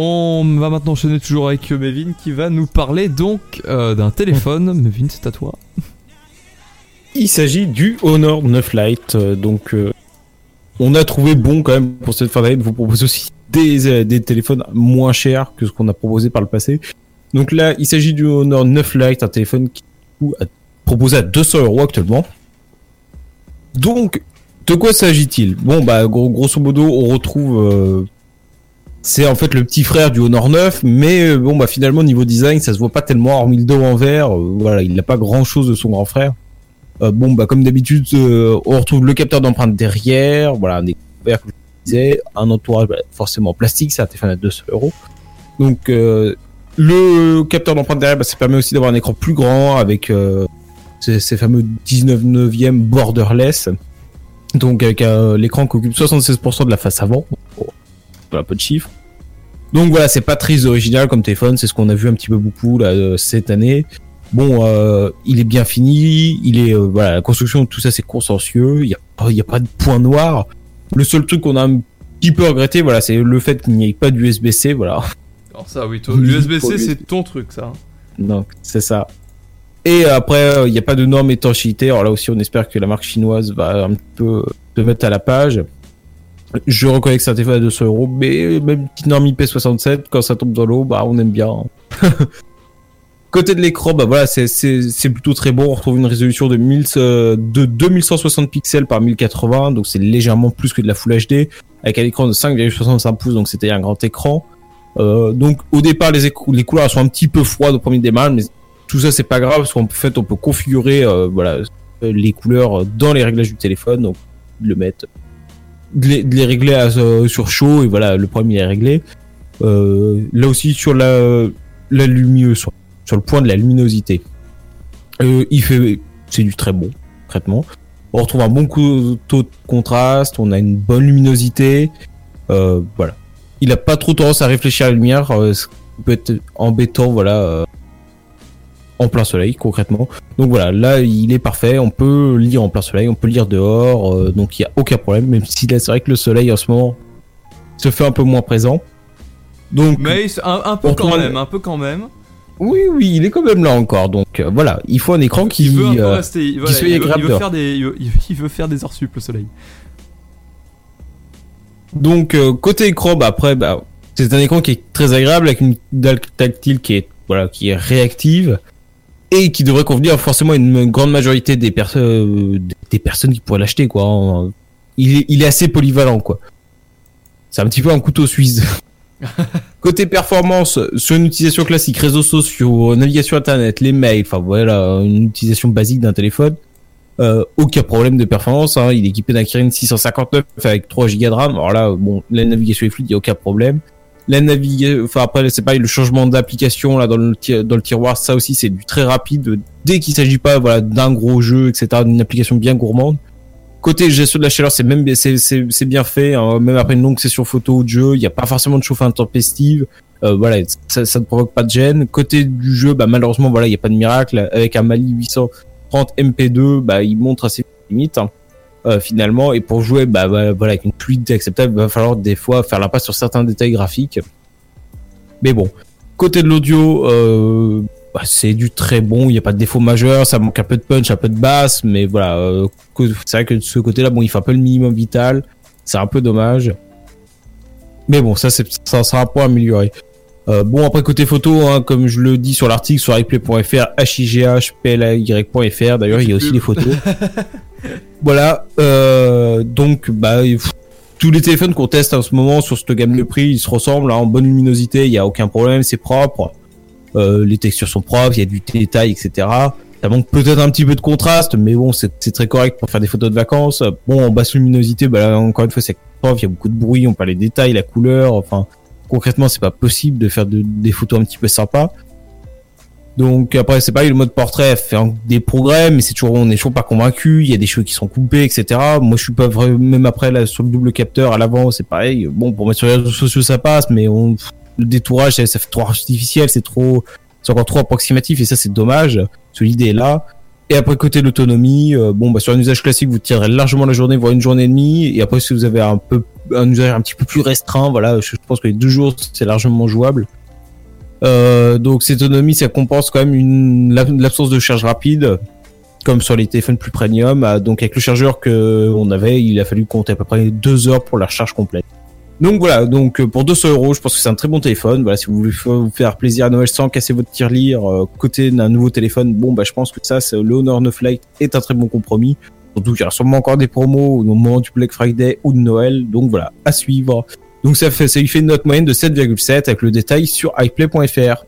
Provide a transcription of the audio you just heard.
On va maintenant enchaîner toujours avec Mevin qui va nous parler donc euh, d'un téléphone. Mevin, c'est à toi. Il s'agit du Honor 9 Lite. euh, donc, euh, on a trouvé bon quand même pour cette fin d'année de vous proposer aussi des, des téléphones moins chers que ce qu'on a proposé par le passé. Donc là, il s'agit du Honor 9 Lite, un téléphone qui a proposé à 200 euros actuellement. Donc, de quoi s'agit-il? Bon, bah, gros- grosso modo, on retrouve. C'est en fait le petit frère du Honor 9, mais euh, bon, bah, finalement, niveau design, ça se voit pas tellement, hormis le dos en vert. euh, voilà, il n'a pas grand chose de son grand frère. Euh, bon, bah, comme d'habitude, on retrouve le capteur d'empreinte derrière, voilà, un écran vert, comme je disais, un entourage bah, forcément en plastique, c'est un téléphone à 200 euros. Donc, le capteur d'empreinte derrière, bah, ça permet aussi d'avoir un écran plus grand avec ces, fameux 19 neuvième borderless. Donc, avec l'écran qui occupe 76% de la face avant. Voilà, peu de chiffres. Donc voilà, c'est pas très original comme téléphone, c'est ce qu'on a vu un petit peu beaucoup là euh, cette année. Bon, euh, il est bien fini, il est euh, voilà, la construction tout ça c'est consciencieux, il y a pas il y a pas de point noir. Le seul truc qu'on a un petit peu regretté, voilà, c'est le fait qu'il n'y ait pas d'USB-C, voilà. Alors ça, oui, l'USB-C, c'est ton truc, ça. Donc c'est ça. Et après, il n'y a pas de norme étanchéité. Alors là aussi, on espère que la marque chinoise va un petit peu se mettre à la page. Je reconnais que c'est un téléphone à 200 euros, mais même une petite norme IP67, quand ça tombe dans l'eau, bah on aime bien. Côté de l'écran, bah voilà, c'est plutôt très bon. On retrouve une résolution de 1000 euh, de 2160 pixels par 1080, donc c'est légèrement plus que de la Full HD, avec un écran de 5,65 pouces, donc c'était un grand écran. Euh, donc au départ, les, les couleurs sont un petit peu froides au premier démarrage, mais tout ça c'est pas grave parce qu'en fait on peut configurer euh, voilà les couleurs dans les réglages du téléphone, donc le mettre, de les, de les régler à, euh, sur chaud et voilà le problème il est réglé. Euh, là aussi sur la la lumineuse sur, sur le point de la luminosité, euh, il fait c'est du très bon traitement. On retrouve un bon taux de contraste, on a une bonne luminosité, euh, voilà. Il a pas trop tendance à réfléchir à la lumière, euh, ce qui peut être embêtant, voilà, euh, en plein soleil concrètement. Donc voilà, là il est parfait, on peut lire en plein soleil, on peut lire dehors, euh, donc il y a aucun problème, même si là c'est vrai que le soleil en ce moment se fait un peu moins présent. Donc Mais un, un peu quand même, un peu quand même. oui, oui, il est quand même là encore, donc euh, voilà, il faut un écran qui veut un peu euh, rester. il- voilà, soit il, veut, agréable il veut dehors. faire des, il veut, il veut faire des heures sup le soleil. Donc euh, côté écran, bah après, bah, c'est un écran qui est très agréable avec une dalle tactile qui est voilà, qui est réactive et qui devrait convenir forcément à une grande majorité des personnes des personnes qui pourraient l'acheter quoi. Il est, il est assez polyvalent quoi. C'est un petit peu un couteau suisse. Côté performance, sur une utilisation classique, réseaux sociaux, navigation internet, les mails, enfin voilà, une utilisation basique d'un téléphone. Euh, aucun problème de performance, hein. il est équipé d'un Kirin 659 avec 3 Go de RAM. Alors là, bon, la navigation est fluide, il n'y a aucun problème. La navigation, enfin après, c'est pareil, le changement d'application là dans le, tiroir, ça aussi c'est du très rapide. Dès qu'il s'agit pas voilà d'un gros jeu, etc., d'une application bien gourmande. Côté gestion de la chaleur, c'est même c'est bien fait. hein. Même après une longue session photo ou de jeu, il n'y a pas forcément de chauffe intempestive. Euh, voilà, ça, ça ne provoque pas de gêne. Côté du jeu, bah malheureusement voilà, il n'y a pas de miracle. Avec un Mali 830 MP2, bah il montre assez limites. hein, euh, finalement, et pour jouer, bah, bah, voilà, avec une fluidité acceptable, il va falloir des fois faire l'impasse sur certains détails graphiques. Mais bon, côté de l'audio, euh, bah, c'est du très bon. Il n'y a pas de défaut majeur. Ça manque un peu de punch, un peu de basse, mais voilà. euh, c'est vrai que de ce côté-là, bon, il fait un peu le minimum vital. C'est un peu dommage. Mais bon, ça, c'est, ça sera un point amélioré. Euh, bon, après, côté photo, hein, comme je le dis sur l'article sur iplay.fr, highplay.fr, d'ailleurs, il y a aussi les photos. voilà. Euh, donc, bah, tous les téléphones qu'on teste en ce moment sur cette gamme de prix, ils se ressemblent, hein, en bonne luminosité, il y a aucun problème, c'est propre. Euh, les textures sont propres, il y a du détail, etc. Ça manque peut-être un petit peu de contraste, mais bon, c'est très correct pour faire des photos de vacances. Bon, en basse luminosité, bah, là, encore une fois, c'est propre, il y a beaucoup de bruit, on parle les détails, la couleur, enfin, concrètement, c'est pas possible de faire de- des photos un petit peu sympas. Donc après, c'est pareil, le mode portrait fait des progrès, mais c'est toujours, on est toujours pas convaincu. Il y a des cheveux qui sont coupés, etc. Moi, je suis pas vrai, même après là sur le double capteur à l'avant, c'est pareil. Bon, pour mettre sur les réseaux sociaux, ça passe, mais on, le détourage, ça, fait trop artificiel, c'est trop, c'est encore trop approximatif, et ça, c'est dommage. Parce l'idée est là. Et après côté l'autonomie, euh, bon bah sur un usage classique vous tiendrez largement la journée, voire une journée et demie. Et après si vous avez un peu un usage un petit peu plus restreint, voilà, je pense que les deux jours c'est largement jouable. Euh, donc cette autonomie ça compense quand même une l'absence de charge rapide, comme sur les téléphones plus premium. Ah, donc avec le chargeur que on avait, il a fallu compter à peu près deux heures pour la recharge complète. Donc voilà, donc euh, pour 200 euros, je pense que c'est un très bon téléphone. Voilà, si vous voulez vous faire plaisir à Noël sans casser votre tirelire, euh, côté d'un nouveau téléphone, bon bah je pense que ça, c'est le Honor 9 Lite est un très bon compromis. Surtout qu'il y aura sûrement encore des promos au moment du Black Friday ou de Noël, donc voilà, à suivre. Donc ça fait, ça lui fait une note moyenne de 7,7 avec le détail sur iPlay.fr.